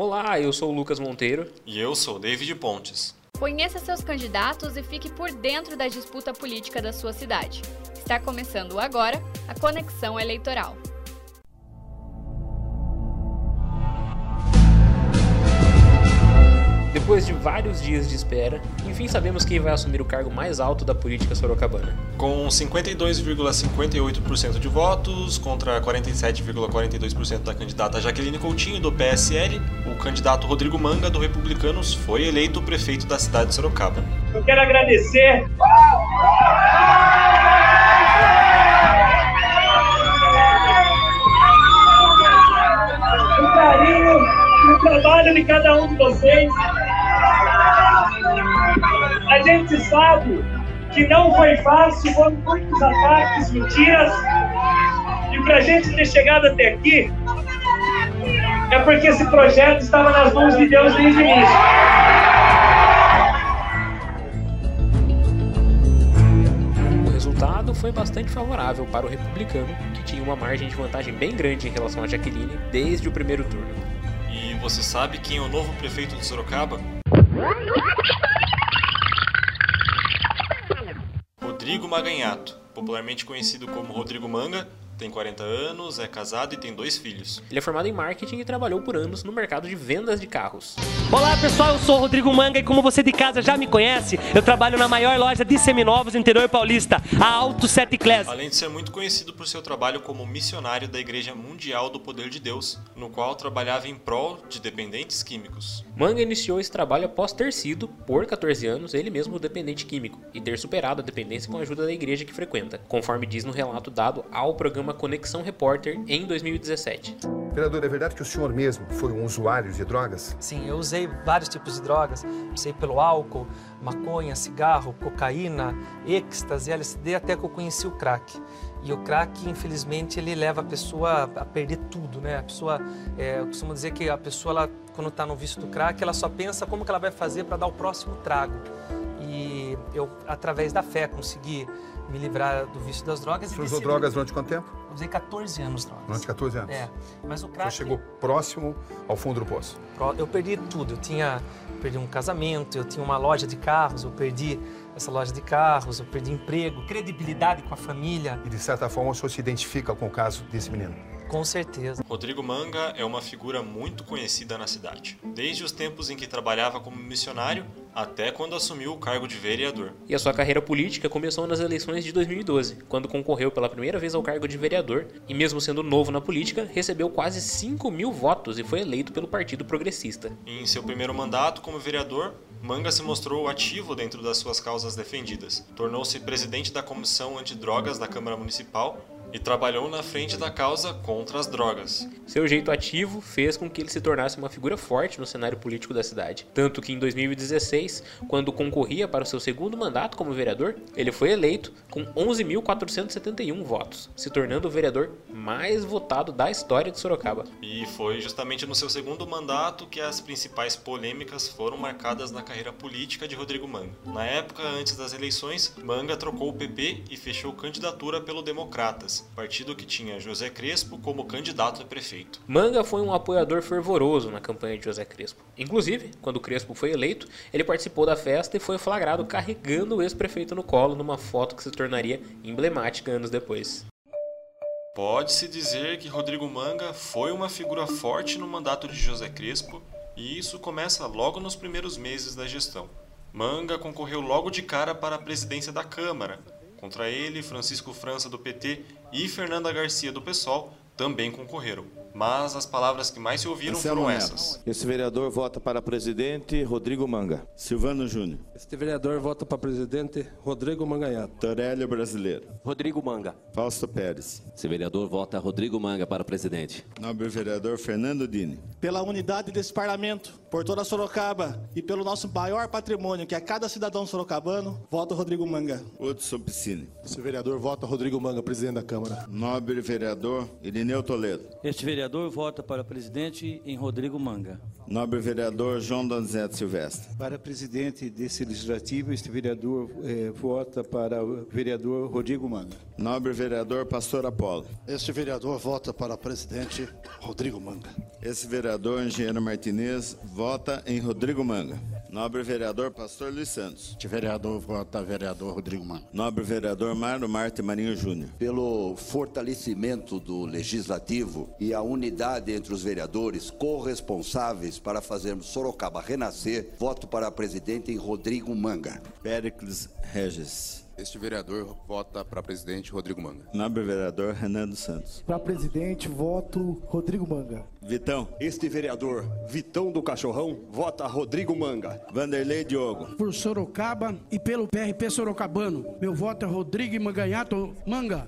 Olá, eu sou o Lucas Monteiro. E eu sou o David Pontes. Conheça seus candidatos e fique por dentro da disputa política da sua cidade. Está começando agora a Conexão Eleitoral. Depois de vários dias de espera, enfim sabemos quem vai assumir o cargo mais alto da política sorocabana. Com 52,58% de votos contra 47,42% da candidata Jaqueline Coutinho do PSL, o candidato Rodrigo Manga do Republicanos foi eleito prefeito da cidade de Sorocaba. Eu quero agradecer o carinho e o trabalho de cada um de vocês. A gente sabe que não foi fácil, foram muitos ataques, mentiras. E para a gente ter chegado até aqui, é porque esse projeto estava nas mãos de Deus desde o início. O resultado foi bastante favorável para o republicano, que tinha uma margem de vantagem bem grande em relação a Jaqueline desde o primeiro turno. E você sabe quem é o novo prefeito de Sorocaba? Rodrigo Maganhato, popularmente conhecido como Rodrigo Manga, tem 40 anos, é casado e tem dois filhos. Ele é formado em marketing e trabalhou por anos no mercado de vendas de carros. Olá pessoal, eu sou o Rodrigo Manga e como você de casa já me conhece, eu trabalho na maior loja de seminovos do interior paulista, a Auto 7 Class. Além de ser muito conhecido por seu trabalho como missionário da Igreja Mundial do Poder de Deus, no qual trabalhava em prol de dependentes químicos. Manga iniciou esse trabalho após ter sido, por 14 anos, ele mesmo dependente químico e ter superado a dependência com a ajuda da igreja que frequenta, conforme diz no relato dado ao programa Conexão Repórter em 2017. Vereador, é verdade que o senhor mesmo foi um usuário de drogas? Sim, eu usei vários tipos de drogas. Usei pelo álcool, maconha, cigarro, cocaína, êxtase, LSD, até que eu conheci o crack. E o crack, infelizmente, ele leva a pessoa a perder tudo, né? A pessoa, é, eu costumo dizer que a pessoa, ela, quando está no vício do crack, ela só pensa como que ela vai fazer para dar o próximo trago. E eu, através da fé, consegui me livrar do vício das drogas. Você usou drogas durante quanto tempo? Eu usei 14 anos drogas. Durante 14 anos? É, mas o crack... Você chegou próximo ao fundo do poço? Eu perdi tudo. Eu tinha perdi um casamento, eu tinha uma loja de carros, eu perdi essa loja de carros, eu perdi emprego, credibilidade com a família. E de certa forma o senhor se identifica com o caso desse menino? Com certeza. Rodrigo Manga é uma figura muito conhecida na cidade, desde os tempos em que trabalhava como missionário até quando assumiu o cargo de vereador. E a sua carreira política começou nas eleições de 2012, quando concorreu pela primeira vez ao cargo de vereador e, mesmo sendo novo na política, recebeu quase 5 mil votos e foi eleito pelo Partido Progressista. Em seu primeiro mandato como vereador, Manga se mostrou ativo dentro das suas causas defendidas. Tornou-se presidente da Comissão Antidrogas da Câmara Municipal e trabalhou na frente da causa contra as drogas. Seu jeito ativo fez com que ele se tornasse uma figura forte no cenário político da cidade. Tanto que em 2016, quando concorria para o seu segundo mandato como vereador, ele foi eleito com 11.471 votos, se tornando o vereador mais votado da história de Sorocaba. E foi justamente no seu segundo mandato que as principais polêmicas foram marcadas na carreira política de Rodrigo Manga. Na época, antes das eleições, Manga trocou o PP e fechou candidatura pelo Democratas partido que tinha José Crespo como candidato a prefeito. Manga foi um apoiador fervoroso na campanha de José Crespo. Inclusive, quando Crespo foi eleito, ele participou da festa e foi flagrado carregando o ex-prefeito no colo numa foto que se tornaria emblemática anos depois. Pode-se dizer que Rodrigo Manga foi uma figura forte no mandato de José Crespo, e isso começa logo nos primeiros meses da gestão. Manga concorreu logo de cara para a presidência da Câmara, Contra ele, Francisco França do PT e Fernanda Garcia do PSOL também concorreram. Mas as palavras que mais se ouviram Marcelo foram Neto. essas. Esse vereador vota para presidente Rodrigo Manga. Silvano Júnior. Este vereador vota para presidente Rodrigo Manganhato. Torélio Brasileiro. Rodrigo Manga. Fausto Pérez. Esse vereador vota Rodrigo Manga para presidente. Nobre vereador Fernando Dini. Pela unidade desse parlamento, por toda Sorocaba e pelo nosso maior patrimônio, que é cada cidadão sorocabano, voto Rodrigo Manga. Hudson Piscine. Esse vereador vota Rodrigo Manga, presidente da Câmara. Nobre vereador Irineu Toledo. Este vereador vereador vota para presidente em Rodrigo Manga. Nobre vereador João Donizete Silvestre. Para presidente desse legislativo, este vereador eh, vota para o vereador Rodrigo Manga. Nobre vereador Pastor Apolo. Este vereador vota para presidente Rodrigo Manga. Esse vereador Engenheiro Martinez vota em Rodrigo Manga. Nobre vereador Pastor Luiz Santos. Vereador vota vereador Rodrigo Manga. Nobre vereador Mário Marte Marinho Júnior. Pelo fortalecimento do legislativo e a unidade entre os vereadores corresponsáveis para fazermos Sorocaba renascer, voto para presidente em Rodrigo Manga. Péricles Regis. Este vereador vota para presidente Rodrigo Manga. Nobre vereador Renan dos Santos. Para presidente, voto Rodrigo Manga. Vitão. Este vereador, Vitão do Cachorrão, vota Rodrigo Manga. Vanderlei Diogo. Por Sorocaba e pelo PRP Sorocabano, meu voto é Rodrigo Manganhato Manga.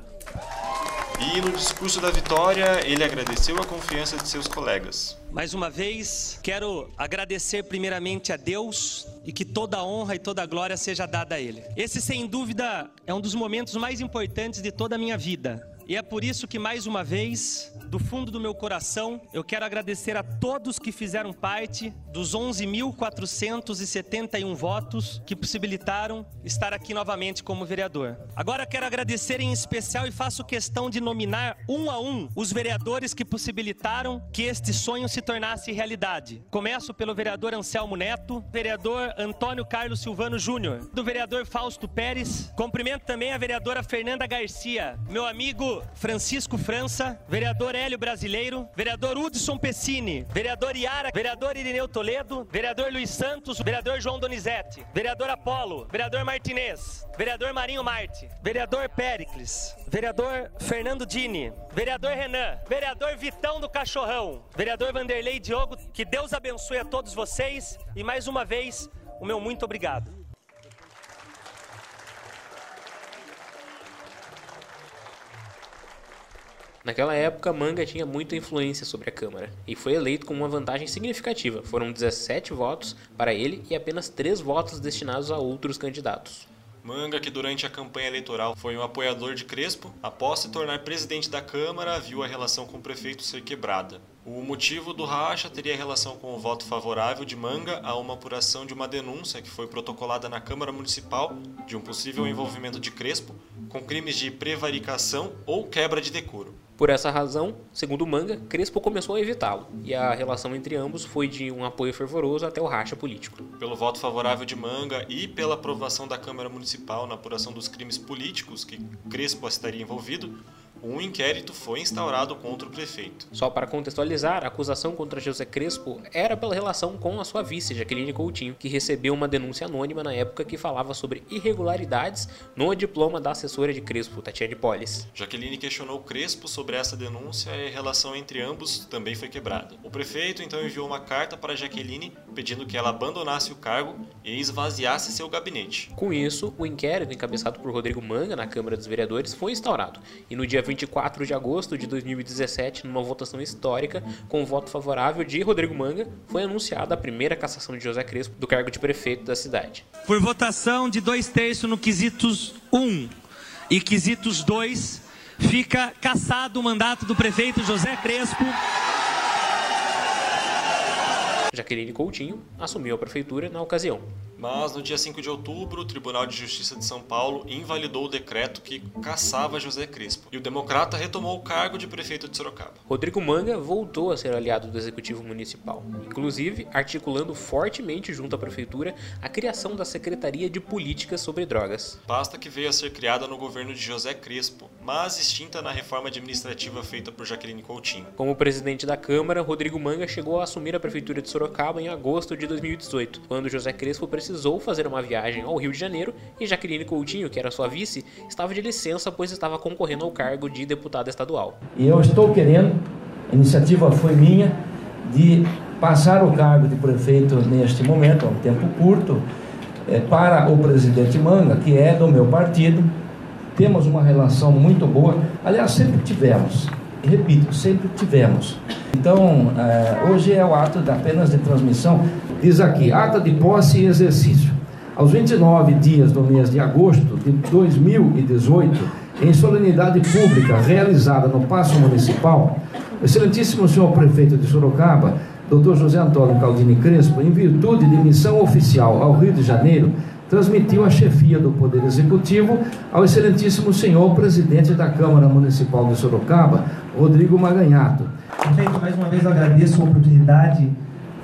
E no discurso da vitória, ele agradeceu a confiança de seus colegas. Mais uma vez, quero agradecer primeiramente a Deus e que toda honra e toda glória seja dada a Ele. Esse, sem dúvida, é um dos momentos mais importantes de toda a minha vida. E é por isso que, mais uma vez, do fundo do meu coração, eu quero agradecer a todos que fizeram parte dos 11.471 votos que possibilitaram estar aqui novamente como vereador. Agora quero agradecer em especial e faço questão de nominar um a um os vereadores que possibilitaram que este sonho se tornasse realidade. Começo pelo vereador Anselmo Neto, vereador Antônio Carlos Silvano Júnior, do vereador Fausto Pérez. Cumprimento também a vereadora Fernanda Garcia, meu amigo Francisco França, vereador Hélio Brasileiro, vereador Hudson Pessini, vereador Iara, vereador Irineu Toledo, vereador Luiz Santos, vereador João Donizete, vereador Apolo, vereador Martinez, vereador Marinho Marte, vereador Péricles, vereador Fernando Dini, vereador Renan, vereador Vitão do Cachorrão, vereador Vanderlei Diogo, que Deus abençoe a todos vocês e mais uma vez o meu muito obrigado. Naquela época, Manga tinha muita influência sobre a Câmara e foi eleito com uma vantagem significativa. Foram 17 votos para ele e apenas 3 votos destinados a outros candidatos. Manga, que durante a campanha eleitoral foi um apoiador de Crespo, após se tornar presidente da Câmara, viu a relação com o prefeito ser quebrada. O motivo do racha teria relação com o voto favorável de Manga a uma apuração de uma denúncia que foi protocolada na Câmara Municipal de um possível envolvimento de Crespo com crimes de prevaricação ou quebra de decoro. Por essa razão, segundo Manga, Crespo começou a evitá-lo, e a relação entre ambos foi de um apoio fervoroso até o racha político. Pelo voto favorável de Manga e pela aprovação da Câmara Municipal na apuração dos crimes políticos que Crespo estaria envolvido, um inquérito foi instaurado contra o prefeito. Só para contextualizar, a acusação contra José Crespo era pela relação com a sua vice, Jaqueline Coutinho, que recebeu uma denúncia anônima na época que falava sobre irregularidades no diploma da assessora de Crespo, Tatiane Polis. Jaqueline questionou Crespo sobre essa denúncia e a relação entre ambos também foi quebrada. O prefeito então enviou uma carta para Jaqueline pedindo que ela abandonasse o cargo e esvaziasse seu gabinete. Com isso, o inquérito encabeçado por Rodrigo Manga na Câmara dos Vereadores foi instaurado, e no dia 24 de agosto de 2017, numa votação histórica, com o voto favorável de Rodrigo Manga, foi anunciada a primeira cassação de José Crespo do cargo de prefeito da cidade. Por votação de dois terços no quesitos 1 e quesitos 2, fica cassado o mandato do prefeito José Crespo. Jaqueline Coutinho assumiu a prefeitura na ocasião. Mas no dia 5 de outubro, o Tribunal de Justiça de São Paulo invalidou o decreto que caçava José Crespo. E o democrata retomou o cargo de prefeito de Sorocaba. Rodrigo Manga voltou a ser aliado do Executivo Municipal, inclusive articulando fortemente junto à prefeitura a criação da Secretaria de Políticas sobre Drogas. Pasta que veio a ser criada no governo de José Crespo, mas extinta na reforma administrativa feita por Jaqueline Coutinho. Como presidente da Câmara, Rodrigo Manga chegou a assumir a prefeitura de Sorocaba em agosto de 2018, quando José Crespo precisou fazer uma viagem ao Rio de Janeiro e Jaqueline Coutinho, que era sua vice, estava de licença pois estava concorrendo ao cargo de deputada estadual. E eu estou querendo, a iniciativa foi minha, de passar o cargo de prefeito neste momento, há um tempo curto, é, para o presidente Manga, que é do meu partido. Temos uma relação muito boa, aliás, sempre tivemos, repito, sempre tivemos. Então, é, hoje é o ato de, apenas de transmissão. Diz aqui, ata de posse e exercício. Aos 29 dias do mês de agosto de 2018, em solenidade pública realizada no Paço Municipal, Excelentíssimo senhor prefeito de Sorocaba, Dr. José Antônio Caldini Crespo, em virtude de missão oficial ao Rio de Janeiro, transmitiu a chefia do Poder Executivo ao excelentíssimo senhor presidente da Câmara Municipal de Sorocaba, Rodrigo Maganhato. Prefeito, mais uma vez agradeço a oportunidade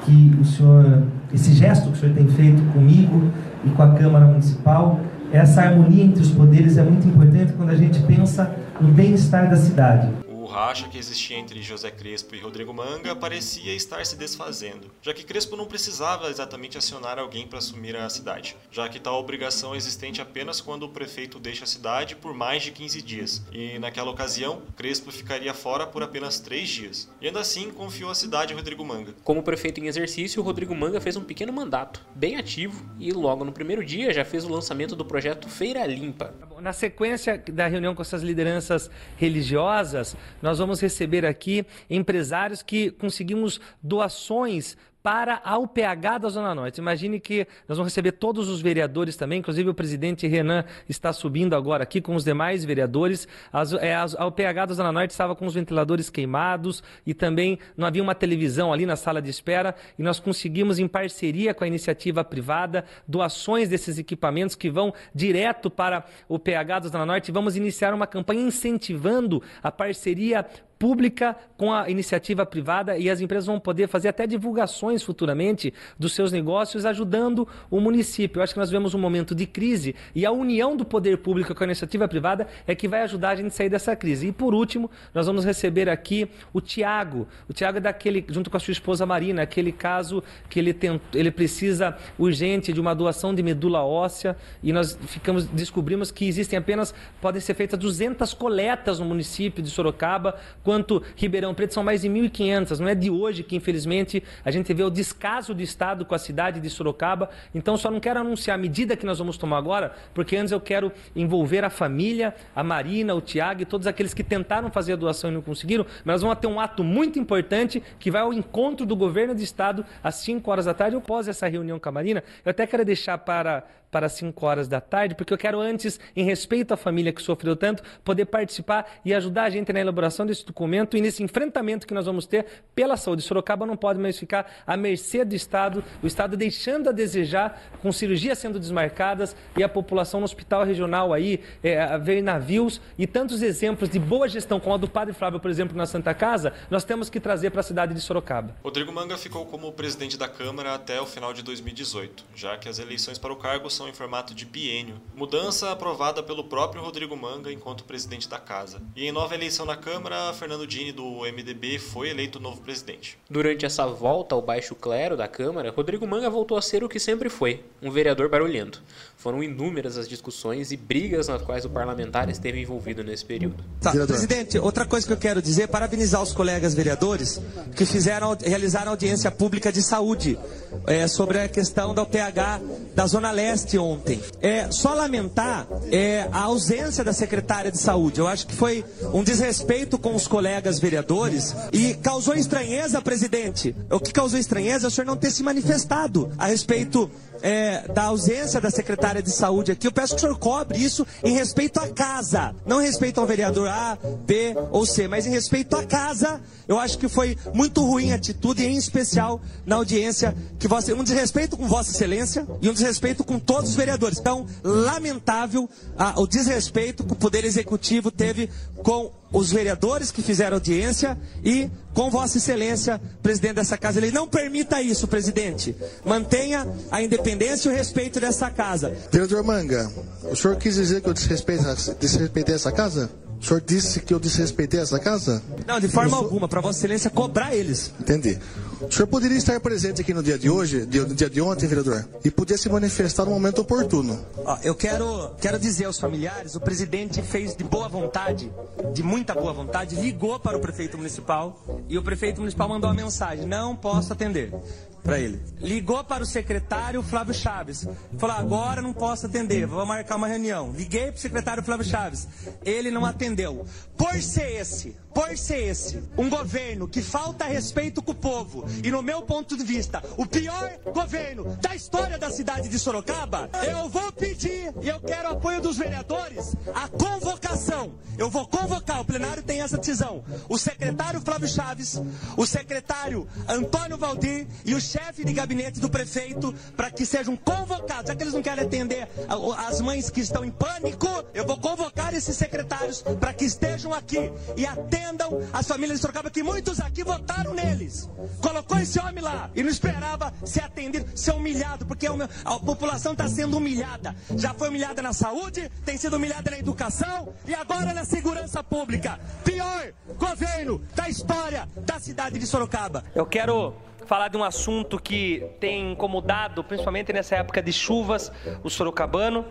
que o senhor, esse gesto que o senhor tem feito comigo e com a Câmara Municipal. Essa harmonia entre os poderes é muito importante quando a gente pensa no bem-estar da cidade. O racha que existia entre José Crespo e Rodrigo Manga parecia estar se desfazendo, já que Crespo não precisava exatamente acionar alguém para assumir a cidade, já que tal obrigação é existente apenas quando o prefeito deixa a cidade por mais de 15 dias, e naquela ocasião, Crespo ficaria fora por apenas 3 dias, e ainda assim confiou a cidade a Rodrigo Manga. Como prefeito em exercício, Rodrigo Manga fez um pequeno mandato, bem ativo, e logo no primeiro dia já fez o lançamento do projeto Feira Limpa. Na sequência da reunião com essas lideranças religiosas, nós vamos receber aqui empresários que conseguimos doações para a UPH da Zona Norte. Imagine que nós vamos receber todos os vereadores também, inclusive o presidente Renan está subindo agora aqui com os demais vereadores. As, é, a UPH da Zona Norte estava com os ventiladores queimados e também não havia uma televisão ali na sala de espera e nós conseguimos, em parceria com a iniciativa privada, doações desses equipamentos que vão direto para o PH da Zona Norte. Vamos iniciar uma campanha incentivando a parceria pública com a iniciativa privada e as empresas vão poder fazer até divulgações futuramente dos seus negócios, ajudando o município. Eu acho que nós vemos um momento de crise e a união do poder público com a iniciativa privada é que vai ajudar a gente a sair dessa crise. E por último, nós vamos receber aqui o Tiago. O Tiago é daquele, junto com a sua esposa Marina, aquele caso que ele, ele precisa urgente de uma doação de medula óssea e nós ficamos descobrimos que existem apenas, podem ser feitas 200 coletas no município de Sorocaba quanto Ribeirão Preto, são mais de 1.500. Não é de hoje que, infelizmente, a gente vê o descaso do Estado com a cidade de Sorocaba. Então, só não quero anunciar a medida que nós vamos tomar agora, porque antes eu quero envolver a família, a Marina, o Tiago e todos aqueles que tentaram fazer a doação e não conseguiram. Mas vamos ter um ato muito importante que vai ao encontro do governo do Estado às 5 horas da tarde. Eu pós essa reunião com a Marina, eu até quero deixar para para 5 horas da tarde, porque eu quero antes, em respeito à família que sofreu tanto, poder participar e ajudar a gente na elaboração desse documento e nesse enfrentamento que nós vamos ter pela saúde. Sorocaba não pode mais ficar à mercê do Estado, o Estado deixando a desejar, com cirurgias sendo desmarcadas e a população no hospital regional aí, é, ver navios e tantos exemplos de boa gestão, como a do Padre Flávio, por exemplo, na Santa Casa, nós temos que trazer para a cidade de Sorocaba. Rodrigo Manga ficou como presidente da Câmara até o final de 2018, já que as eleições para o cargo em formato de biênio, mudança aprovada pelo próprio Rodrigo Manga enquanto presidente da casa. E em nova eleição na Câmara, Fernando Dini do MDB foi eleito novo presidente. Durante essa volta ao baixo clero da Câmara, Rodrigo Manga voltou a ser o que sempre foi, um vereador barulhento. Foram inúmeras as discussões e brigas nas quais o parlamentar esteve envolvido nesse período. Tá, presidente, outra coisa que eu quero dizer é parabenizar os colegas vereadores que fizeram realizaram audiência pública de saúde é, sobre a questão da PH da Zona Leste ontem. É só lamentar é, a ausência da secretária de saúde. Eu acho que foi um desrespeito com os colegas vereadores e causou estranheza, presidente. O que causou estranheza é o senhor não ter se manifestado a respeito é, da ausência da secretária de saúde aqui. Eu peço que o senhor cobre isso em respeito à casa, não em respeito ao vereador A, B ou C, mas em respeito à casa. Eu acho que foi muito ruim a atitude, em especial na audiência que você, um desrespeito com Vossa Excelência e um desrespeito com todos os vereadores. Então, lamentável ah, o desrespeito que o Poder Executivo teve com os vereadores que fizeram audiência e com Vossa Excelência, presidente dessa casa. Ele não permita isso, presidente. Mantenha a independência e o respeito dessa casa. Vereador Manga, o senhor quis dizer que eu desrespeitei essa casa? O senhor disse que eu desrespeitei essa casa? Não, de forma sou... alguma, para Vossa Excelência cobrar eles. Entendi. O senhor poderia estar presente aqui no dia de hoje, no dia de ontem, vereador, e podia se manifestar no momento oportuno. Ó, eu quero, quero dizer aos familiares, o presidente fez de boa vontade, de muita boa vontade, ligou para o prefeito municipal e o prefeito municipal mandou uma mensagem: não posso atender para ele. Ligou para o secretário Flávio Chaves. Falou: agora não posso atender, vou marcar uma reunião. Liguei para o secretário Flávio Chaves. Ele não atendeu. Por ser esse, por ser esse, um governo que falta respeito com o povo, e, no meu ponto de vista, o pior governo da história da cidade de Sorocaba, eu vou pedir, e eu quero apoio dos vereadores, a convocação. Eu vou convocar, o plenário tem essa decisão. O secretário Flávio Chaves, o secretário Antônio Valdir e o chefe de gabinete do prefeito para que sejam convocados. Já que eles não querem atender as mães que estão em pânico, eu vou convocar esses secretários para que estejam aqui e atendam as famílias de Sorocaba, que muitos aqui votaram neles. Colocou esse homem lá e não esperava ser atendido, ser humilhado, porque a população está sendo humilhada. Já foi humilhada na saúde, tem sido humilhada na educação e agora na segurança pública. Pior governo da história da cidade de Sorocaba. Eu quero falar de um assunto que tem incomodado, principalmente nessa época de chuvas, o sorocabano,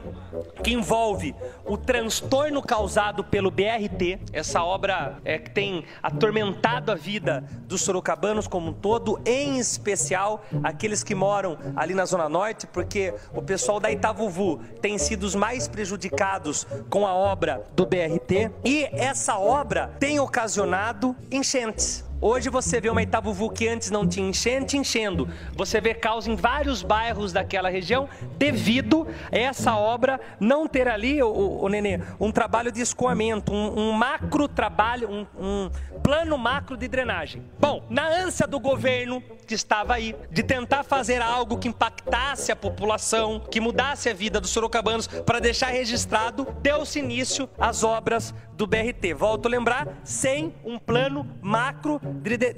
que envolve o transtorno causado pelo BRT, essa obra é, que tem atormentado a vida dos sorocabanos como um todo, em especial aqueles que moram ali na Zona Norte, porque o pessoal da Itavuvu tem sido os mais prejudicados com a obra do BRT, e essa obra tem ocasionado enchentes. Hoje você vê uma Itabuvu que antes não tinha enchente, enchendo. Você vê caos em vários bairros daquela região devido a essa obra não ter ali, o, o, o Nenê, um trabalho de escoamento, um, um macro trabalho, um, um plano macro de drenagem. Bom, na ânsia do governo que estava aí de tentar fazer algo que impactasse a população, que mudasse a vida dos sorocabanos para deixar registrado, deu-se início às obras do BRT. Volto a lembrar, sem um plano macro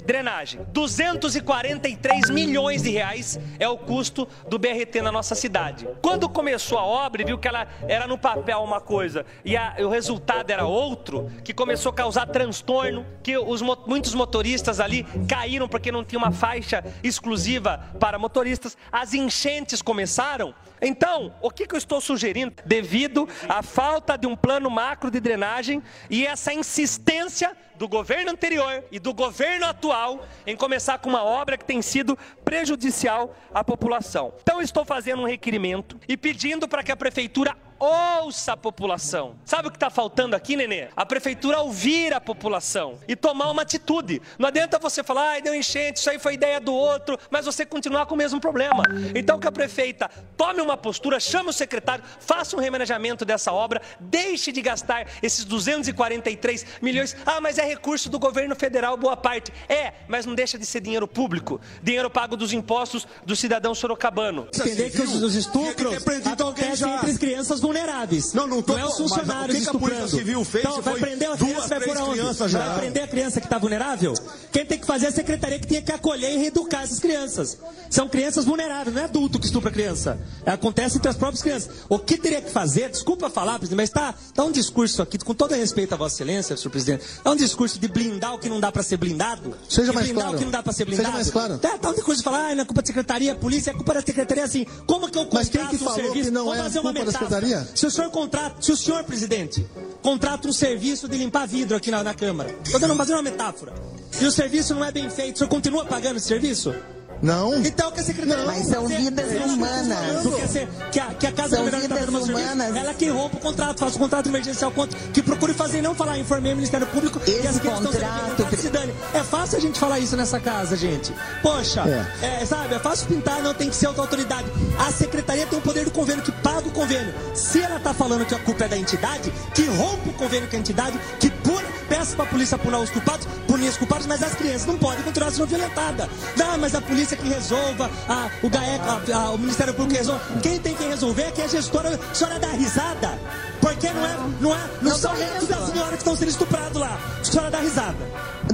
drenagem. 243 milhões de reais é o custo do BRT na nossa cidade. Quando começou a obra, viu que ela era no papel uma coisa e a, o resultado era outro, que começou a causar transtorno, que os, muitos motoristas ali caíram porque não tinha uma faixa exclusiva para motoristas, as enchentes começaram. Então, o que, que eu estou sugerindo? Devido à falta de um plano macro de drenagem e essa insistência do governo anterior e do governo atual em começar com uma obra que tem sido prejudicial à população. Então, estou fazendo um requerimento e pedindo para que a prefeitura ouça a população. Sabe o que está faltando aqui, Nenê? A prefeitura ouvir a população e tomar uma atitude. Não adianta você falar, ai, deu enchente, isso aí foi ideia do outro, mas você continuar com o mesmo problema. Então que a prefeita tome uma postura, chame o secretário, faça um remanejamento dessa obra, deixe de gastar esses 243 milhões. Ah, mas é recurso do governo federal, boa parte. É, mas não deixa de ser dinheiro público, dinheiro pago dos impostos do cidadão sorocabano. Entender que os, os estupros acontecem entre as crianças vulneráveis. Não, não tô não é os funcionários mas o que, que a Polícia Civil fez então, vai prender a criança, vai por onde? Já. Vai prender a criança que está vulnerável? Quem tem que fazer é a secretaria que tem que acolher e reeducar essas crianças. São crianças vulneráveis, não é adulto que estupra criança. Acontece entre as próprias crianças. O que teria que fazer, desculpa falar, presidente, mas está tá um discurso aqui, com todo respeito a Vossa Excelência, senhor presidente, é um discurso de blindar o que não dá para ser blindado. Seja mais blindar claro. o que não dá para ser blindado. Seja mais claro. Tá, tá um discurso de falar, ah, não é culpa da secretaria, polícia, é culpa da secretaria, assim. Como que eu Mas quem contrato que um falou serviço? que não é fazer uma culpa da metáfora. Secretaria? Se o senhor contrata, se o senhor, presidente, contrata um serviço de limpar vidro aqui na, na Câmara, estou dando fazendo uma metáfora, e o serviço não é bem feito, o senhor continua pagando esse serviço? Não. Então que a secretaria. Mas são vidas Ela- humanas. Porque se- que, a, que a Casa São Federal está vidas serviço, humanas. ela que rompa o contrato, faça o contrato emergencial contra, que procure fazer e não falar, informei o Ministério Público que Esse sendo contrato- violentadas, se dane. É fácil a gente falar isso nessa casa, gente. Poxa, é. sabe, é fácil pintar, não tem que ser outra autoridade. A secretaria tem o poder do convênio, que paga o convênio. Se ela está falando que a culpa é da entidade, que rompa o convênio com a entidade, que puna, peça para a polícia punar os culpados, punir os culpados, mas as crianças não podem continuar sendo violentadas. Não, mas a polícia que resolva, a, o GAEC, a- a- o Ministério Público que resolve. Quem tem que resolver é que a gestora, a senhora dá risada. Porque não é, não é, não, são netos das senhoras que estão sendo estuprados lá. A senhora dá risada.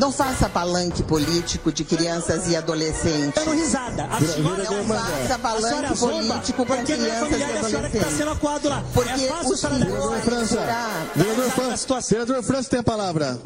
Não faça palanque político de crianças e adolescentes. Dando risada. A senhora não faça A palanque senhora político com porque não é crianças familiar e da senhora que está adolescentes. sendo acuado lá. Porque é fácil o a senhora dar Vereador França. Vereador França. Vereador França tem a palavra.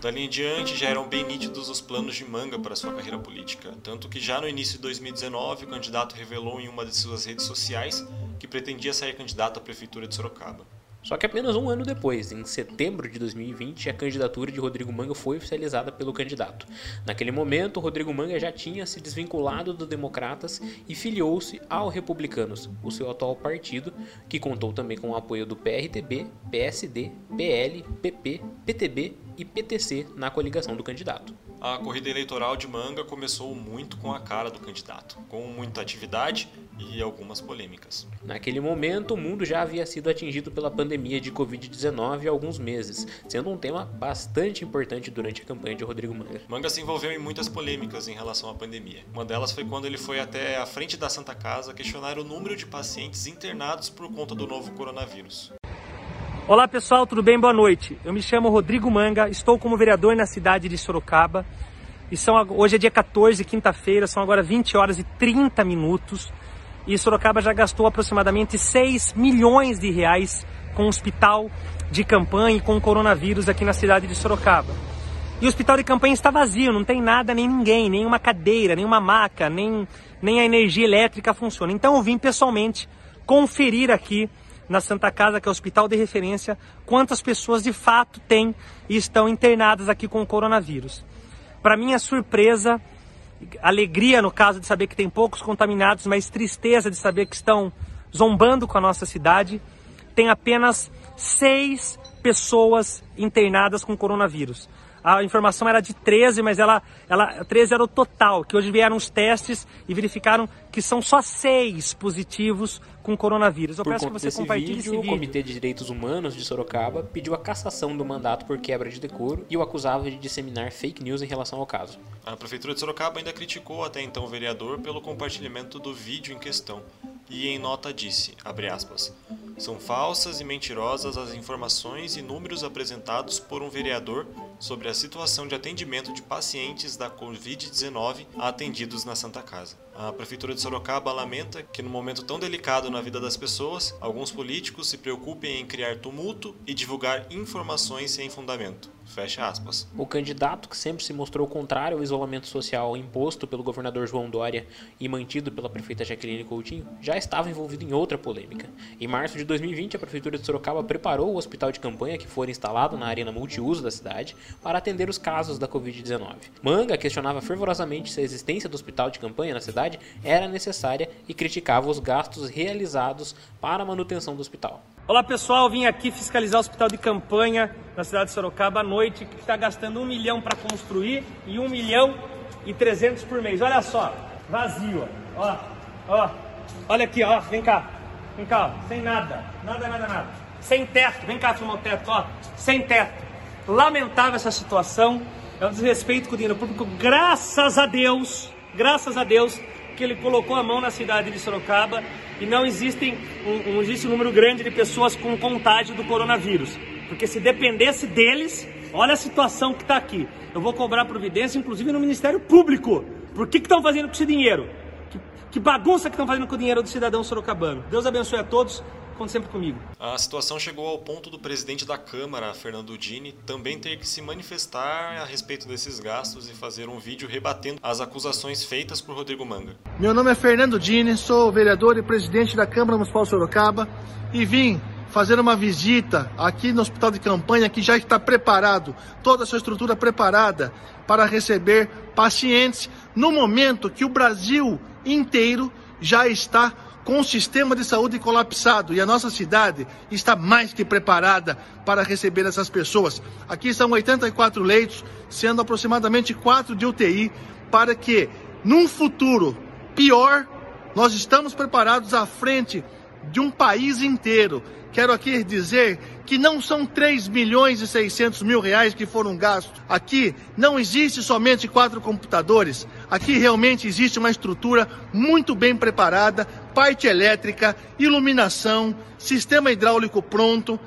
Dali em diante já eram bem nítidos os planos de Manga para sua carreira política, tanto que já no início de 2019 o candidato revelou em uma de suas redes sociais que pretendia sair candidato à prefeitura de Sorocaba. Só que apenas um ano depois, em setembro de 2020, a candidatura de Rodrigo Manga foi oficializada pelo candidato. Naquele momento, Rodrigo Manga já tinha se desvinculado dos Democratas e filiou-se ao Republicanos, o seu atual partido, que contou também com o apoio do PRTB, PSD, PL, PP, PTB e PTC na coligação do candidato. A corrida eleitoral de Manga começou muito com a cara do candidato, com muita atividade e algumas polêmicas. Naquele momento, o mundo já havia sido atingido pela pandemia de Covid-19 há alguns meses, sendo um tema bastante importante durante a campanha de Rodrigo Manga. Manga se envolveu em muitas polêmicas em relação à pandemia. Uma delas foi quando ele foi até a frente da Santa Casa questionar o número de pacientes internados por conta do novo coronavírus. Olá pessoal, tudo bem? Boa noite. Eu me chamo Rodrigo Manga, estou como vereador na cidade de Sorocaba. E são, hoje é dia 14, quinta-feira, são agora 20 horas e 30 minutos. E Sorocaba já gastou aproximadamente 6 milhões de reais com o hospital de campanha e com o coronavírus aqui na cidade de Sorocaba. E o hospital de campanha está vazio, não tem nada, nem ninguém, nem uma cadeira, nem uma maca, nem, nem a energia elétrica funciona. Então eu vim pessoalmente conferir aqui na Santa Casa, que é o hospital de referência, quantas pessoas de fato têm e estão internadas aqui com o coronavírus. Para minha surpresa, alegria no caso de saber que tem poucos contaminados, mas tristeza de saber que estão zombando com a nossa cidade, tem apenas seis pessoas internadas com coronavírus. A informação era de 13, mas ela, ela 13 era o total, que hoje vieram os testes e verificaram que são só seis positivos com coronavírus. Eu por peço que você compartilhe vídeo, esse vídeo. O Comitê de Direitos Humanos de Sorocaba pediu a cassação do mandato por quebra de decoro e o acusava de disseminar fake news em relação ao caso. A Prefeitura de Sorocaba ainda criticou até então o vereador pelo compartilhamento do vídeo em questão e em nota disse, aspas, são falsas e mentirosas as informações e números apresentados por um vereador sobre a situação de atendimento de pacientes da Covid-19 atendidos na Santa Casa. A Prefeitura de Sorocaba lamenta que, no momento tão delicado na vida das pessoas, alguns políticos se preocupem em criar tumulto e divulgar informações sem fundamento. Fecha aspas. O candidato, que sempre se mostrou contrário ao isolamento social imposto pelo governador João Dória e mantido pela prefeita Jaqueline Coutinho, já estava envolvido em outra polêmica. Em março de 2020, a Prefeitura de Sorocaba preparou o hospital de campanha que foi instalado na arena multiuso da cidade para atender os casos da Covid-19. Manga questionava fervorosamente se a existência do hospital de campanha na cidade era necessária e criticava os gastos realizados para a manutenção do hospital. Olá pessoal, vim aqui fiscalizar o hospital de campanha na cidade de Sorocaba à noite, que está gastando um milhão para construir e um milhão e trezentos por mês. Olha só, vazio, ó, ó, olha aqui, ó, vem cá, vem cá, ó, sem nada, nada, nada, nada, sem teto, vem cá filmar o teto, ó, sem teto. Lamentável essa situação, é um desrespeito com o dinheiro público, graças a Deus, graças a Deus, que ele colocou a mão na cidade de Sorocaba e não, existem, um, não existe um número grande de pessoas com contágio do coronavírus. Porque se dependesse deles, olha a situação que está aqui. Eu vou cobrar providência, inclusive no Ministério Público. Por que estão fazendo com esse dinheiro? Que, bagunça que estão fazendo com o dinheiro do cidadão sorocabano. Deus abençoe a todos conte sempre comigo. A situação chegou ao ponto do presidente da Câmara, Fernando Dini, também ter que se manifestar a respeito desses gastos e fazer um vídeo rebatendo as acusações feitas por Rodrigo Manga. Meu nome é Fernando Dini, sou vereador e presidente da Câmara Municipal Sorocaba e vim fazer uma visita aqui no hospital de campanha que já está preparado, toda a sua estrutura preparada para receber pacientes no momento que o Brasil inteiro já está com o sistema de saúde colapsado e a nossa cidade está mais que preparada para receber essas pessoas. Aqui são 84 leitos, sendo aproximadamente 4 de UTI, para que num futuro pior, nós estamos preparados à frente de um país inteiro. Quero aqui dizer que não são 3 milhões e 600 mil reais que foram gastos. Aqui não existe somente quatro computadores. Aqui realmente existe uma estrutura muito bem preparada, parte elétrica, iluminação, sistema hidráulico pronto.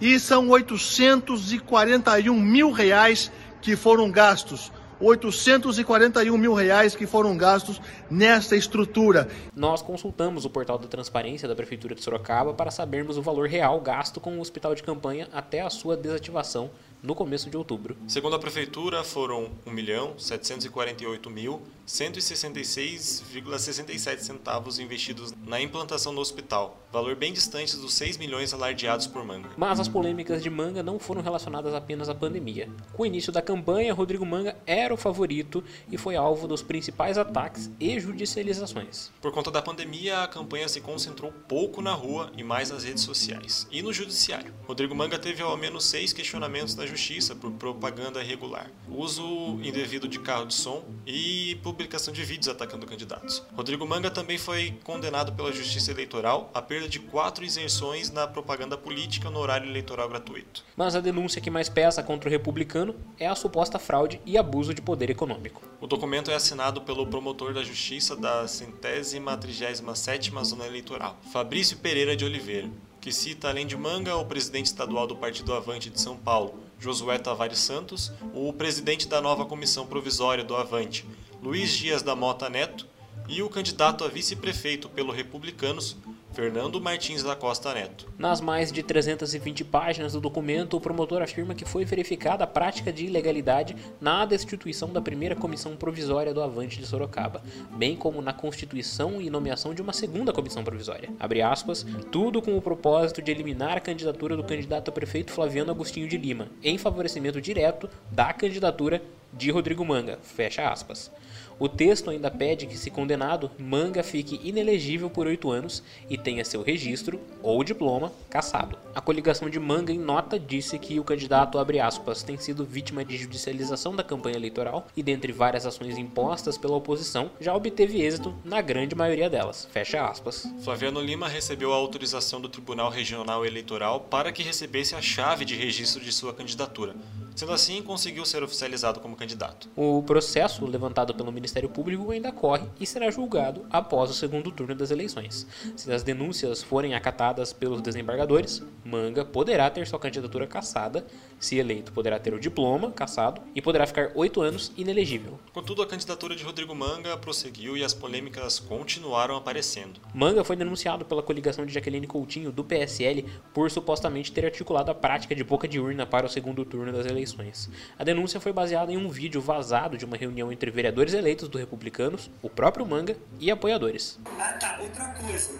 E são 841 mil reais que foram gastos 841 mil reais que foram gastos nesta estrutura. Nós consultamos o portal da transparência da Prefeitura de Sorocaba para sabermos o valor real gasto com o hospital de campanha até a sua desativação no começo de outubro. Segundo a prefeitura, foram 1.748.166,67 centavos investidos na implantação do hospital, valor bem distante dos 6 milhões alardeados por Manga. Mas as polêmicas de Manga não foram relacionadas apenas à pandemia. Com o início da campanha, Rodrigo Manga era o favorito e foi alvo dos principais ataques e judicializações. Por conta da pandemia, a campanha se concentrou pouco na rua e mais nas redes sociais e no judiciário. Rodrigo Manga teve ao menos seis questionamentos da Justiça por propaganda irregular, uso indevido de carro de som e publicação de vídeos atacando candidatos. Rodrigo Manga também foi condenado pela Justiça Eleitoral à perda de quatro isenções na propaganda política no horário eleitoral gratuito. Mas a denúncia que mais pesa contra o republicano é a suposta fraude e abuso de poder econômico. O documento é assinado pelo promotor da Justiça da centésima trigésima sétima Zona Eleitoral, Fabrício Pereira de Oliveira, que cita, além de Manga, o presidente estadual do Partido Avante de São Paulo, Josué Tavares Santos, o presidente da nova comissão provisória do Avante, Luiz Dias da Mota Neto, e o candidato a vice-prefeito pelo Republicanos, Fernando Martins da Costa Neto. Nas mais de 320 páginas do documento, o promotor afirma que foi verificada a prática de ilegalidade na destituição da primeira comissão provisória do Avante de Sorocaba, bem como na constituição e nomeação de uma segunda comissão provisória. Abre aspas, tudo com o propósito de eliminar a candidatura do candidato a prefeito Flaviano Agostinho de Lima, em favorecimento direto da candidatura de Rodrigo Manga. Fecha aspas. O texto ainda pede que, se condenado, Manga fique inelegível por oito anos e tenha seu registro ou diploma cassado. A coligação de Manga, em nota, disse que o candidato, abre aspas, tem sido vítima de judicialização da campanha eleitoral e, dentre várias ações impostas pela oposição, já obteve êxito na grande maioria delas. Fecha aspas. Flaviano Lima recebeu a autorização do Tribunal Regional Eleitoral para que recebesse a chave de registro de sua candidatura. Sendo assim, conseguiu ser oficializado como candidato. O processo levantado pelo Ministério Público ainda corre e será julgado após o segundo turno das eleições. Se as denúncias forem acatadas pelos desembargadores, Manga poderá ter sua candidatura cassada, se eleito, poderá ter o diploma cassado e poderá ficar oito anos inelegível. Contudo, a candidatura de Rodrigo Manga prosseguiu e as polêmicas continuaram aparecendo. Manga foi denunciado pela coligação de Jaqueline Coutinho do PSL por supostamente ter articulado a prática de boca de urna para o segundo turno das eleições eleições. A denúncia foi baseada em um vídeo vazado de uma reunião entre vereadores eleitos do Republicanos, o próprio Manga e apoiadores. Ah, tá. Outra coisa.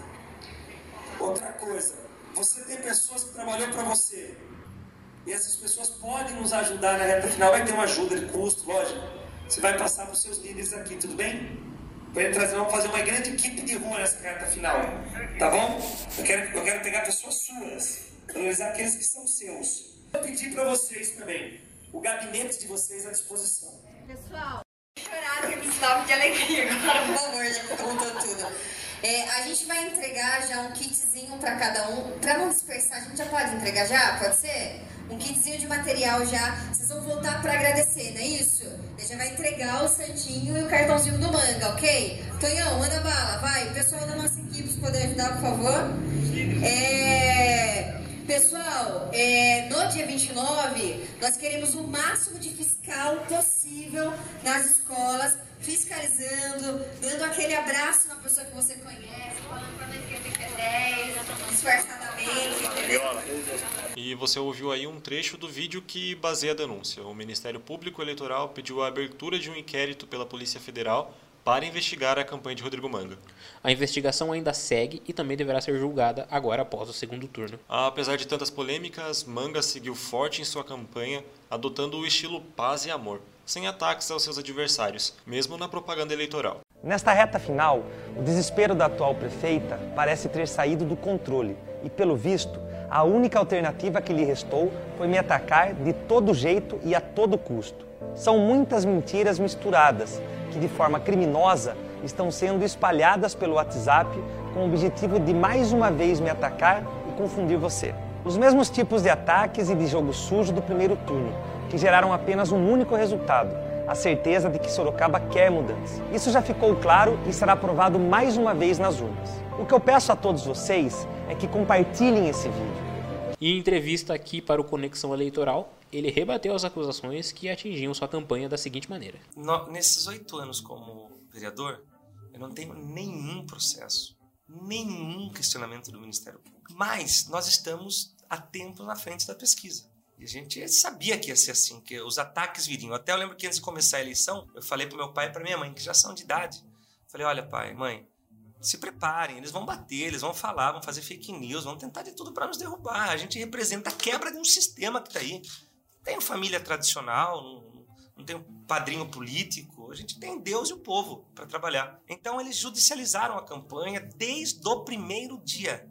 Outra coisa. Você tem pessoas que trabalham para você. E essas pessoas podem nos ajudar na reta final. Vai ter uma ajuda de custo, lógico. Você vai passar para os seus líderes aqui, tudo bem? Para trazer, vamos fazer uma grande equipe de rua nessa reta final. Tá bom? Eu quero, eu quero pegar pessoas suas. Valorizar aqueles que são seus. Vou pedir para vocês também o gabinete de vocês à disposição. Pessoal, chorar me estava de alegria agora, por favor, já contou tudo. É, a gente vai entregar já um kitzinho para cada um. Para não dispersar, a gente já pode entregar já? Pode ser? Um kitzinho de material já. Vocês vão voltar para agradecer, não é isso? Gente já vai entregar o santinho e o cartãozinho do manga, ok? Tonhão, manda bala, vai. O pessoal da nossa equipe, se puder ajudar, por favor. É. Pessoal, é, no dia 29, nós queremos o máximo de fiscal possível nas escolas, fiscalizando, dando aquele abraço na pessoa que você conhece, falando para nós que 10, disfarçadamente, entendeu? E você ouviu aí um trecho do vídeo que baseia a denúncia. O Ministério Público Eleitoral pediu a abertura de um inquérito pela Polícia Federal para investigar a campanha de Rodrigo Manga. A investigação ainda segue e também deverá ser julgada agora após o segundo turno. Apesar de tantas polêmicas, Manga seguiu forte em sua campanha, adotando o estilo paz e amor, sem ataques aos seus adversários, mesmo na propaganda eleitoral. Nesta reta final, o desespero da atual prefeita parece ter saído do controle e, pelo visto, a única alternativa que lhe restou foi me atacar de todo jeito e a todo custo. São muitas mentiras misturadas que, de forma criminosa, estão sendo espalhadas pelo WhatsApp com o objetivo de mais uma vez me atacar e confundir você. Os mesmos tipos de ataques e de jogo sujo do primeiro turno, que geraram apenas um único resultado: a certeza de que Sorocaba quer mudança. Isso já ficou claro e será provado mais uma vez nas urnas. O que eu peço a todos vocês é que compartilhem esse vídeo. Em entrevista aqui para o Conexão Eleitoral, ele rebateu as acusações que atingiam sua campanha da seguinte maneira: no, Nesses oito anos como vereador, eu não tenho nenhum processo, nenhum questionamento do Ministério Público. Mas nós estamos a tempo na frente da pesquisa. E a gente sabia que ia ser assim, que os ataques viriam. Até eu lembro que antes de começar a eleição, eu falei para meu pai e para minha mãe, que já são de idade. Falei: olha, pai, mãe, se preparem, eles vão bater, eles vão falar, vão fazer fake news, vão tentar de tudo para nos derrubar. A gente representa a quebra de um sistema que está aí. Tem família tradicional, não, não um padrinho político, a gente tem Deus e o povo para trabalhar. Então eles judicializaram a campanha desde o primeiro dia.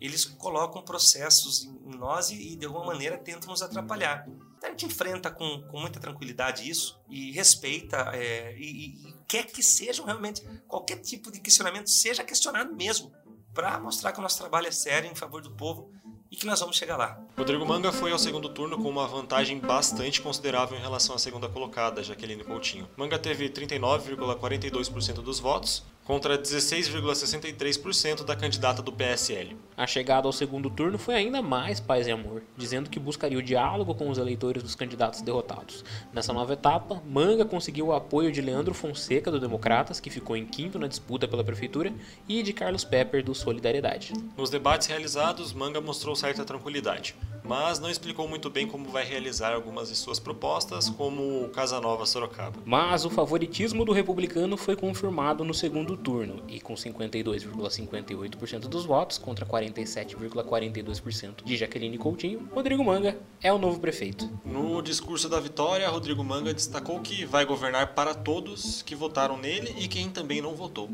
Eles colocam processos em nós e, de alguma maneira tentam nos atrapalhar. Então a gente enfrenta com, com muita tranquilidade isso e respeita é, e, e quer que sejam realmente qualquer tipo de questionamento seja questionado mesmo para mostrar que o nosso trabalho é sério em favor do povo e que nós vamos chegar lá. Rodrigo Manga foi ao segundo turno com uma vantagem bastante considerável em relação à segunda colocada, Jaqueline Coutinho. Manga teve 39,42% dos votos, contra 16,63% da candidata do PSL. A chegada ao segundo turno foi ainda mais paz e amor, dizendo que buscaria o diálogo com os eleitores dos candidatos derrotados. Nessa nova etapa, Manga conseguiu o apoio de Leandro Fonseca, do Democratas, que ficou em quinto na disputa pela prefeitura, e de Carlos Pepper, do Solidariedade. Nos debates realizados, Manga mostrou certa tranquilidade, mas não explicou muito bem como vai realizar algumas de suas propostas, como o Casa Nova Sorocaba. Mas o favoritismo do republicano foi confirmado no segundo turno, e com 52,58% dos votos contra 47,42% de Jaqueline Coutinho, Rodrigo Manga é o novo prefeito. No discurso da vitória, Rodrigo Manga destacou que vai governar para todos que votaram nele e quem também não votou.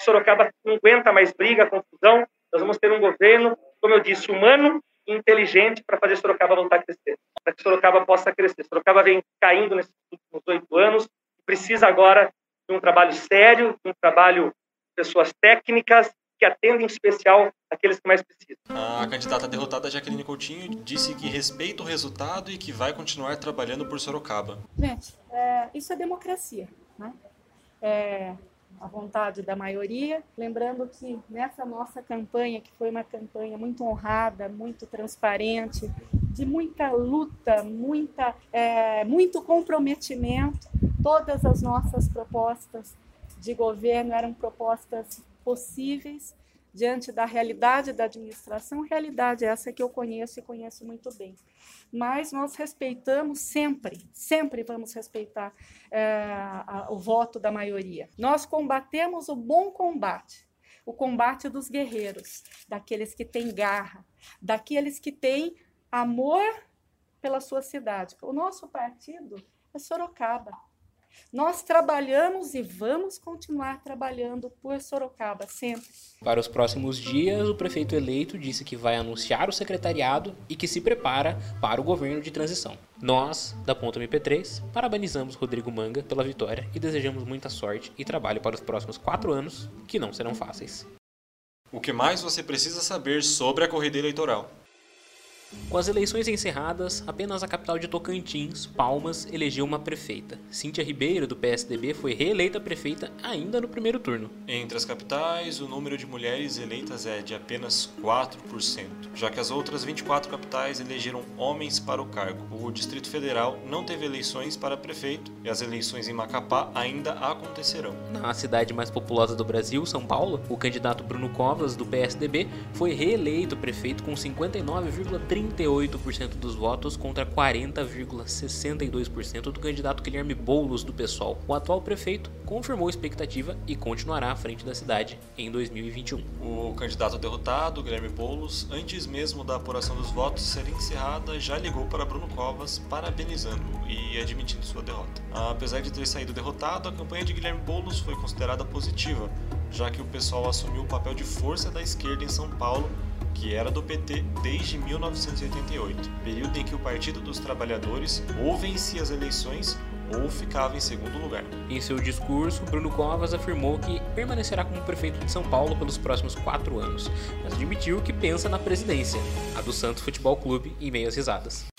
Sorocaba não aguenta mais briga, confusão. Nós vamos ter um governo, como eu disse, humano e inteligente para fazer Sorocaba voltar a crescer, para que Sorocaba possa crescer. Sorocaba vem caindo nesses últimos oito anos, precisa agora de um trabalho sério, de um trabalho de pessoas técnicas que atendem em especial aqueles que mais precisam. A candidata derrotada Jaqueline Coutinho disse que respeita o resultado e que vai continuar trabalhando por Sorocaba. Gente, é, isso é democracia, né? É a vontade da maioria. Lembrando que nessa nossa campanha, que foi uma campanha muito honrada, muito transparente, de muita luta, muita, é, muito comprometimento, todas as nossas propostas de governo eram propostas possíveis diante da realidade da administração, realidade essa que eu conheço e conheço muito bem. Mas nós respeitamos sempre, sempre vamos respeitar é, a, o voto da maioria. Nós combatemos o bom combate, o combate dos guerreiros, daqueles que têm garra, daqueles que têm amor pela sua cidade. O nosso partido é Sorocaba. Nós trabalhamos e vamos continuar trabalhando por Sorocaba sempre. Para os próximos dias, o prefeito eleito disse que vai anunciar o secretariado e que se prepara para o governo de transição. Nós, da Ponta MP3, parabenizamos Rodrigo Manga pela vitória e desejamos muita sorte e trabalho para os próximos quatro anos, que não serão fáceis. O que mais você precisa saber sobre a corrida eleitoral? Com as eleições encerradas, apenas a capital de Tocantins, Palmas, elegeu uma prefeita. Cíntia Ribeiro, do PSDB, foi reeleita prefeita ainda no primeiro turno. Entre as capitais, o número de mulheres eleitas é de apenas 4%, já que as outras 24 capitais elegeram homens para o cargo. O Distrito Federal não teve eleições para prefeito e as eleições em Macapá ainda acontecerão. Na cidade mais populosa do Brasil, São Paulo, o candidato Bruno Covas, do PSDB, foi reeleito prefeito com 59,30 38% dos votos contra 40,62% do candidato Guilherme Boulos do PSOL. O atual prefeito confirmou a expectativa e continuará à frente da cidade em 2021. O candidato derrotado, Guilherme Boulos, antes mesmo da apuração dos votos ser encerrada, já ligou para Bruno Covas parabenizando-o e admitindo sua derrota. Apesar de ter saído derrotado, a campanha de Guilherme Boulos foi considerada positiva, já que o pessoal assumiu o papel de força da esquerda em São Paulo que era do PT desde 1988, período em que o Partido dos Trabalhadores ou vencia as eleições ou ficava em segundo lugar. Em seu discurso, Bruno Covas afirmou que permanecerá como prefeito de São Paulo pelos próximos quatro anos, mas admitiu que pensa na presidência, a do Santos Futebol Clube, em meio às risadas.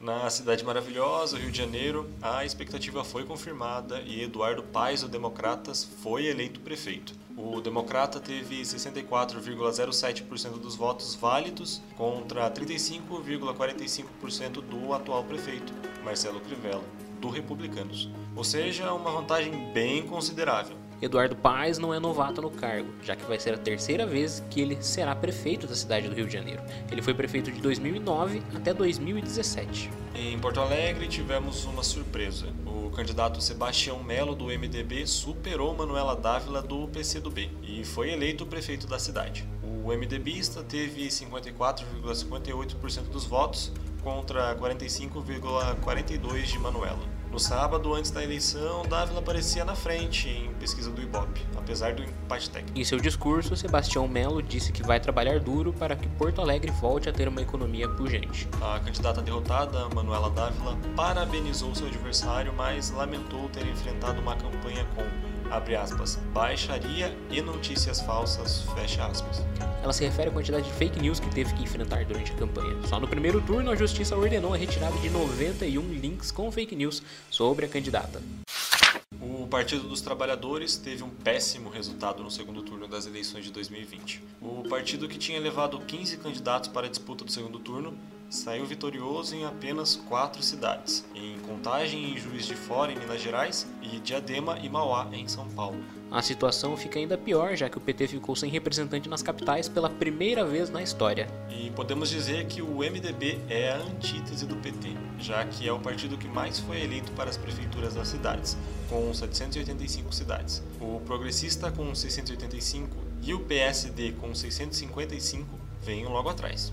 Na cidade maravilhosa, Rio de Janeiro, a expectativa foi confirmada e Eduardo Paes, do Democratas, foi eleito prefeito. O Democrata teve 64,07% dos votos válidos contra 35,45% do atual prefeito, Marcelo Crivella, do Republicanos. Ou seja, uma vantagem bem considerável. Eduardo Paes não é novato no cargo, já que vai ser a terceira vez que ele será prefeito da cidade do Rio de Janeiro. Ele foi prefeito de 2009 até 2017. Em Porto Alegre tivemos uma surpresa. O candidato Sebastião Melo do MDB superou Manuela Dávila do PCdoB e foi eleito prefeito da cidade. O MDBista teve 54,58% dos votos contra 45,42% de Manuela. No sábado, antes da eleição, Dávila aparecia na frente em pesquisa do Ibope, apesar do empate técnico. Em seu discurso, Sebastião Melo disse que vai trabalhar duro para que Porto Alegre volte a ter uma economia pujante. A candidata derrotada, Manuela Dávila, parabenizou seu adversário, mas lamentou ter enfrentado uma campanha com abre aspas, baixaria e notícias falsas, fecha aspas. Ela se refere à quantidade de fake news que teve que enfrentar durante a campanha. Só no primeiro turno, a justiça ordenou a retirada de 91 links com fake news sobre a candidata. O Partido dos Trabalhadores teve um péssimo resultado no segundo turno das eleições de 2020. O partido que tinha levado 15 candidatos para a disputa do segundo turno saiu vitorioso em apenas quatro cidades, em Contagem e Juiz de Fora, em Minas Gerais, e Diadema e Mauá, em São Paulo. A situação fica ainda pior, já que o PT ficou sem representante nas capitais pela primeira vez na história. E podemos dizer que o MDB é a antítese do PT, já que é o partido que mais foi eleito para as prefeituras das cidades, com 785 cidades. O progressista com 685 e o PSD com 655 vêm logo atrás.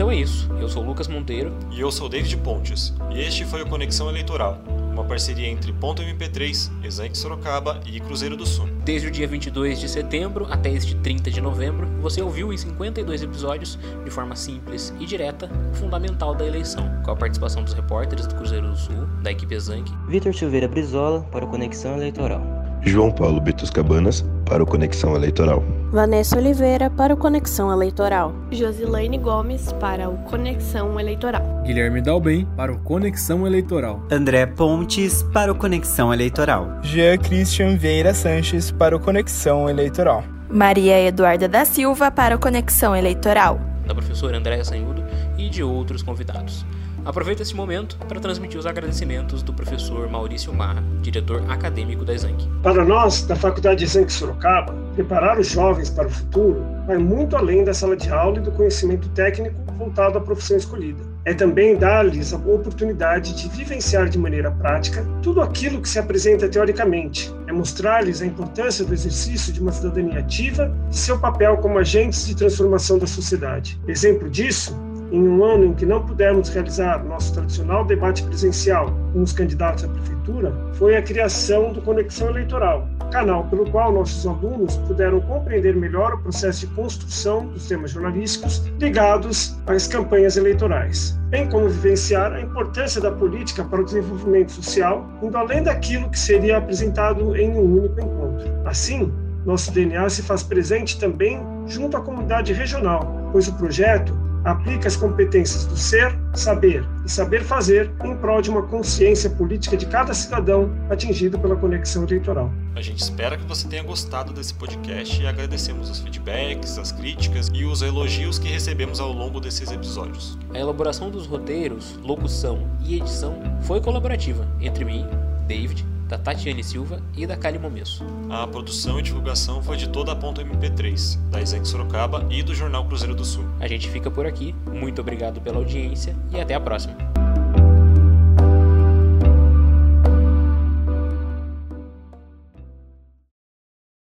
Então é isso. Eu sou o Lucas Monteiro. E eu sou o David Pontes. E este foi o Conexão Eleitoral, uma parceria entre Ponto MP3, Exanque Sorocaba e Cruzeiro do Sul. Desde o dia 22 de setembro até este 30 de novembro, você ouviu em 52 episódios, de forma simples e direta, o fundamental da eleição, com a participação dos repórteres do Cruzeiro do Sul, da equipe Exanque, Vitor Silveira Brizola para o Conexão Eleitoral. João Paulo Bitos Cabanas para o Conexão Eleitoral. Vanessa Oliveira para o Conexão Eleitoral. Josilaine Gomes para o Conexão Eleitoral. Guilherme Dalben para o Conexão Eleitoral. André Pontes para o Conexão Eleitoral. Jean Christian Vieira Sanches para o Conexão Eleitoral. Maria Eduarda da Silva para o Conexão Eleitoral. Da professora Andréa Sanhudo e de outros convidados. Aproveito esse momento para transmitir os agradecimentos do professor Maurício Marra, diretor acadêmico da Exanc. Para nós, da Faculdade Exanc Sorocaba, preparar os jovens para o futuro vai muito além da sala de aula e do conhecimento técnico voltado à profissão escolhida. É também dar-lhes a oportunidade de vivenciar de maneira prática tudo aquilo que se apresenta teoricamente. É mostrar-lhes a importância do exercício de uma cidadania ativa e seu papel como agentes de transformação da sociedade. Exemplo disso em um ano em que não pudemos realizar nosso tradicional debate presencial com os candidatos à prefeitura, foi a criação do Conexão Eleitoral, canal pelo qual nossos alunos puderam compreender melhor o processo de construção dos temas jornalísticos ligados às campanhas eleitorais, bem como vivenciar a importância da política para o desenvolvimento social, indo além daquilo que seria apresentado em um único encontro. Assim, nosso DNA se faz presente também junto à comunidade regional, pois o projeto aplica as competências do ser, saber e saber fazer em prol de uma consciência política de cada cidadão atingido pela conexão eleitoral. A gente espera que você tenha gostado desse podcast e agradecemos os feedbacks, as críticas e os elogios que recebemos ao longo desses episódios. A elaboração dos roteiros, locução e edição foi colaborativa entre mim, David, da Tatiane Silva e da Kali Momesso. A produção e divulgação foi de toda a ponta MP3, da Isaac Sorocaba e do Jornal Cruzeiro do Sul. A gente fica por aqui, muito obrigado pela audiência e até a próxima.